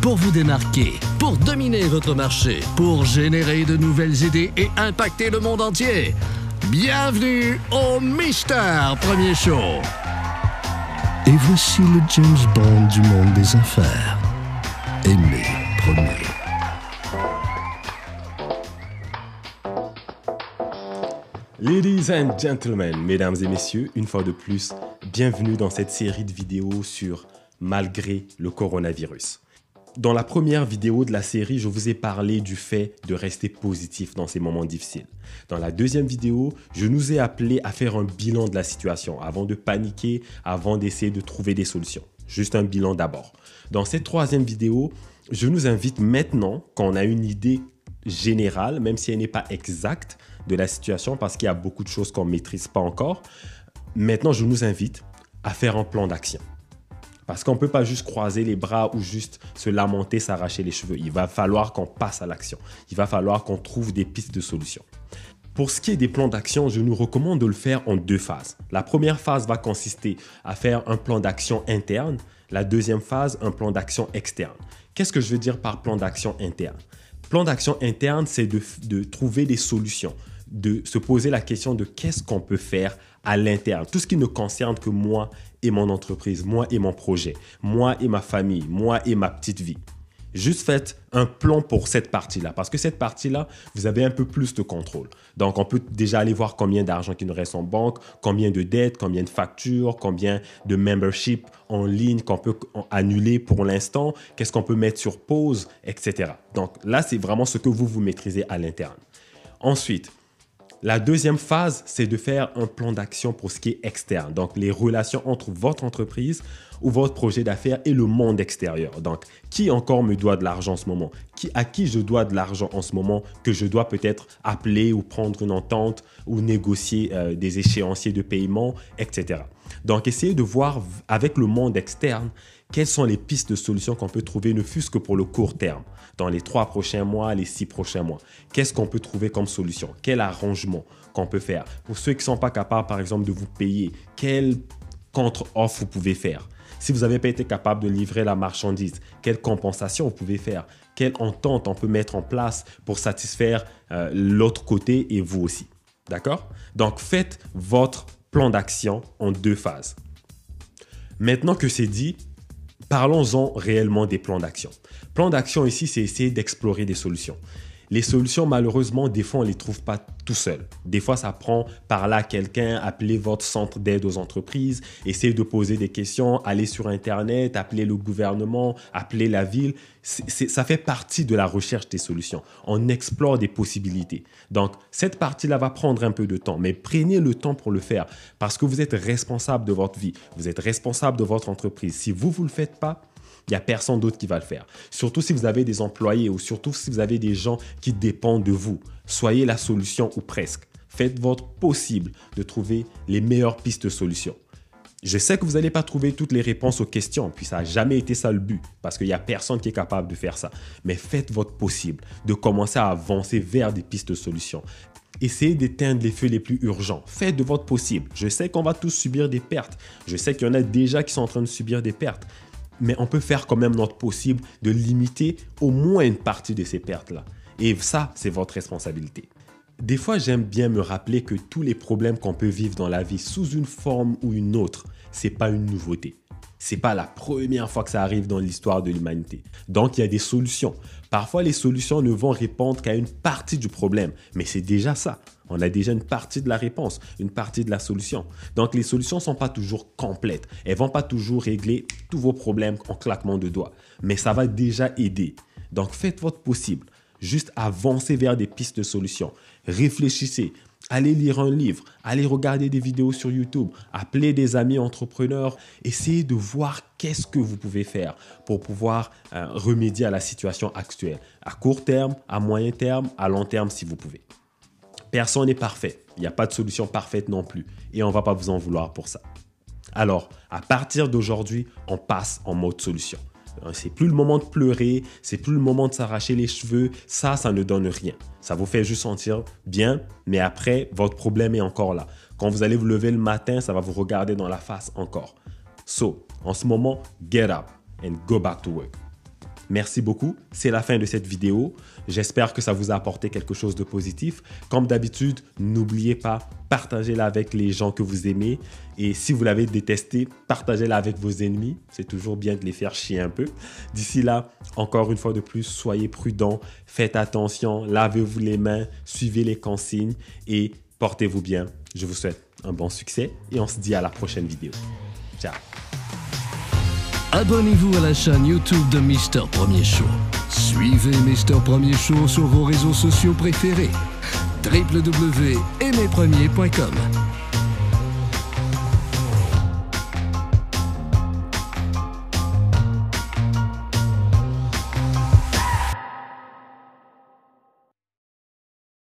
pour vous démarquer, pour dominer votre marché, pour générer de nouvelles idées et impacter le monde entier. Bienvenue au Mister Premier Show. Et voici le James Bond du monde des affaires. Aimé premier. Ladies and gentlemen, mesdames et messieurs, une fois de plus, bienvenue dans cette série de vidéos sur Malgré le coronavirus. Dans la première vidéo de la série, je vous ai parlé du fait de rester positif dans ces moments difficiles. Dans la deuxième vidéo, je nous ai appelé à faire un bilan de la situation avant de paniquer, avant d'essayer de trouver des solutions. Juste un bilan d'abord. Dans cette troisième vidéo, je nous invite maintenant, quand on a une idée générale, même si elle n'est pas exacte, de la situation parce qu'il y a beaucoup de choses qu'on ne maîtrise pas encore. Maintenant, je nous invite à faire un plan d'action. Parce qu'on ne peut pas juste croiser les bras ou juste se lamenter, s'arracher les cheveux. Il va falloir qu'on passe à l'action. Il va falloir qu'on trouve des pistes de solutions. Pour ce qui est des plans d'action, je nous recommande de le faire en deux phases. La première phase va consister à faire un plan d'action interne. La deuxième phase, un plan d'action externe. Qu'est-ce que je veux dire par plan d'action interne? Plan d'action interne, c'est de, de trouver des solutions, de se poser la question de qu'est-ce qu'on peut faire à l'interne. Tout ce qui ne concerne que moi et mon entreprise, moi et mon projet, moi et ma famille, moi et ma petite vie. Juste faites un plan pour cette partie-là, parce que cette partie-là, vous avez un peu plus de contrôle. Donc, on peut déjà aller voir combien d'argent qui nous reste en banque, combien de dettes, combien de factures, combien de membership en ligne qu'on peut annuler pour l'instant, qu'est-ce qu'on peut mettre sur pause, etc. Donc, là, c'est vraiment ce que vous vous maîtrisez à l'interne. Ensuite, la deuxième phase, c'est de faire un plan d'action pour ce qui est externe, donc les relations entre votre entreprise ou votre projet d'affaires et le monde extérieur. Donc, qui encore me doit de l'argent en ce moment? À qui je dois de l'argent en ce moment que je dois peut-être appeler ou prendre une entente ou négocier euh, des échéanciers de paiement, etc. Donc, essayez de voir avec le monde externe quelles sont les pistes de solutions qu'on peut trouver, ne fût-ce que pour le court terme, dans les trois prochains mois, les six prochains mois. Qu'est-ce qu'on peut trouver comme solution? Quel arrangement qu'on peut faire? Pour ceux qui ne sont pas capables, par exemple, de vous payer, quelle contre-offre vous pouvez faire? Si vous n'avez pas été capable de livrer la marchandise, quelle compensation vous pouvez faire? Quelle entente on peut mettre en place pour satisfaire euh, l'autre côté et vous aussi? D'accord? Donc faites votre plan d'action en deux phases. Maintenant que c'est dit, Parlons-en réellement des plans d'action. Plan d'action ici, c'est essayer d'explorer des solutions. Les solutions, malheureusement, des fois, on ne les trouve pas tout seul. Des fois, ça prend par là quelqu'un, appeler votre centre d'aide aux entreprises, essayer de poser des questions, aller sur Internet, appeler le gouvernement, appeler la ville. ça fait partie de la recherche des solutions. On explore des possibilités. Donc, cette partie-là va prendre un peu de temps, mais prenez le temps pour le faire parce que vous êtes responsable de votre vie. Vous êtes responsable de votre entreprise. Si vous ne vous le faites pas, il n'y a personne d'autre qui va le faire. Surtout si vous avez des employés ou surtout si vous avez des gens qui dépendent de vous. Soyez la solution ou presque. Faites votre possible de trouver les meilleures pistes de solutions. Je sais que vous n'allez pas trouver toutes les réponses aux questions, puis ça n'a jamais été ça le but, parce qu'il n'y a personne qui est capable de faire ça. Mais faites votre possible de commencer à avancer vers des pistes de solutions. Essayez d'éteindre les feux les plus urgents. Faites de votre possible. Je sais qu'on va tous subir des pertes. Je sais qu'il y en a déjà qui sont en train de subir des pertes mais on peut faire quand même notre possible de limiter au moins une partie de ces pertes-là. Et ça, c'est votre responsabilité. Des fois, j'aime bien me rappeler que tous les problèmes qu'on peut vivre dans la vie sous une forme ou une autre, c'est pas une nouveauté. C'est pas la première fois que ça arrive dans l'histoire de l'humanité. Donc, il y a des solutions. Parfois, les solutions ne vont répondre qu'à une partie du problème, mais c'est déjà ça. On a déjà une partie de la réponse, une partie de la solution. Donc les solutions ne sont pas toujours complètes. Elles ne vont pas toujours régler tous vos problèmes en claquement de doigts. Mais ça va déjà aider. Donc faites votre possible. Juste avancez vers des pistes de solutions. Réfléchissez. Allez lire un livre, allez regarder des vidéos sur YouTube, appelez des amis entrepreneurs, essayez de voir qu'est-ce que vous pouvez faire pour pouvoir euh, remédier à la situation actuelle, à court terme, à moyen terme, à long terme si vous pouvez. Personne n'est parfait. Il n'y a pas de solution parfaite non plus. Et on ne va pas vous en vouloir pour ça. Alors, à partir d'aujourd'hui, on passe en mode solution. Euh, c'est plus le moment de pleurer, c'est plus le moment de s'arracher les cheveux. Ça, ça ne donne rien. Ça vous fait juste sentir bien, mais après, votre problème est encore là. Quand vous allez vous lever le matin, ça va vous regarder dans la face encore. So, en ce moment, get up and go back to work. Merci beaucoup. C'est la fin de cette vidéo. J'espère que ça vous a apporté quelque chose de positif. Comme d'habitude, n'oubliez pas, partagez-la avec les gens que vous aimez. Et si vous l'avez détesté, partagez-la avec vos ennemis. C'est toujours bien de les faire chier un peu. D'ici là, encore une fois de plus, soyez prudents, faites attention, lavez-vous les mains, suivez les consignes et portez-vous bien. Je vous souhaite un bon succès et on se dit à la prochaine vidéo. Ciao. Abonnez-vous à la chaîne YouTube de Mister Premier Show. Suivez Mister Premier Show sur vos réseaux sociaux préférés. www.aimerpremier.com